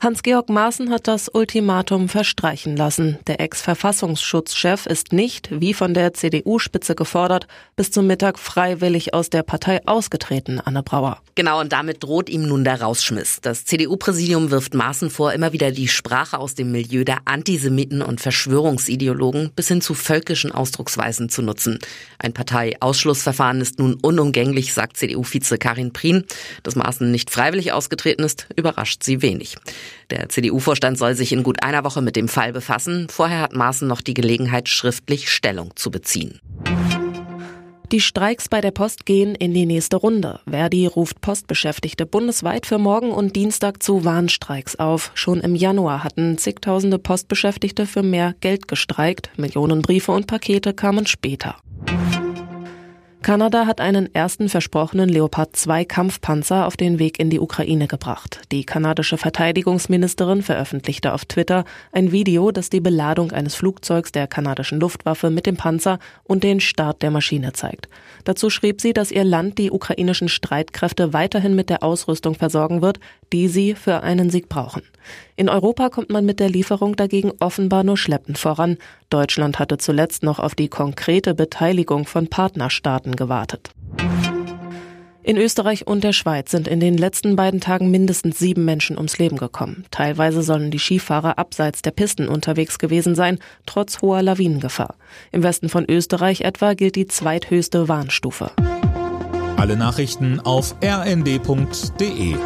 Hans-Georg Maaßen hat das Ultimatum verstreichen lassen. Der Ex-Verfassungsschutzchef ist nicht, wie von der CDU-Spitze gefordert, bis zum Mittag freiwillig aus der Partei ausgetreten, Anne Brauer. Genau, und damit droht ihm nun der Rausschmiss. Das CDU-Präsidium wirft Maaßen vor, immer wieder die Sprache aus dem Milieu der Antisemiten und Verschwörungsideologen bis hin zu völkischen Ausdrucksweisen zu nutzen. Ein Parteiausschlussverfahren ist nun unumgänglich, sagt CDU-Vize Karin Prien. Dass Maaßen nicht freiwillig ausgetreten ist, überrascht sie wenig. Der CDU-Vorstand soll sich in gut einer Woche mit dem Fall befassen. Vorher hat Maaßen noch die Gelegenheit, schriftlich Stellung zu beziehen. Die Streiks bei der Post gehen in die nächste Runde. Verdi ruft Postbeschäftigte bundesweit für morgen und Dienstag zu Warnstreiks auf. Schon im Januar hatten zigtausende Postbeschäftigte für mehr Geld gestreikt. Millionen Briefe und Pakete kamen später. Kanada hat einen ersten versprochenen Leopard 2 Kampfpanzer auf den Weg in die Ukraine gebracht. Die kanadische Verteidigungsministerin veröffentlichte auf Twitter ein Video, das die Beladung eines Flugzeugs der kanadischen Luftwaffe mit dem Panzer und den Start der Maschine zeigt. Dazu schrieb sie, dass ihr Land die ukrainischen Streitkräfte weiterhin mit der Ausrüstung versorgen wird, die sie für einen Sieg brauchen. In Europa kommt man mit der Lieferung dagegen offenbar nur schleppend voran. Deutschland hatte zuletzt noch auf die konkrete Beteiligung von Partnerstaaten gewartet. In Österreich und der Schweiz sind in den letzten beiden Tagen mindestens sieben Menschen ums Leben gekommen. Teilweise sollen die Skifahrer abseits der Pisten unterwegs gewesen sein, trotz hoher Lawinengefahr. Im Westen von Österreich etwa gilt die zweithöchste Warnstufe. Alle Nachrichten auf rnd.de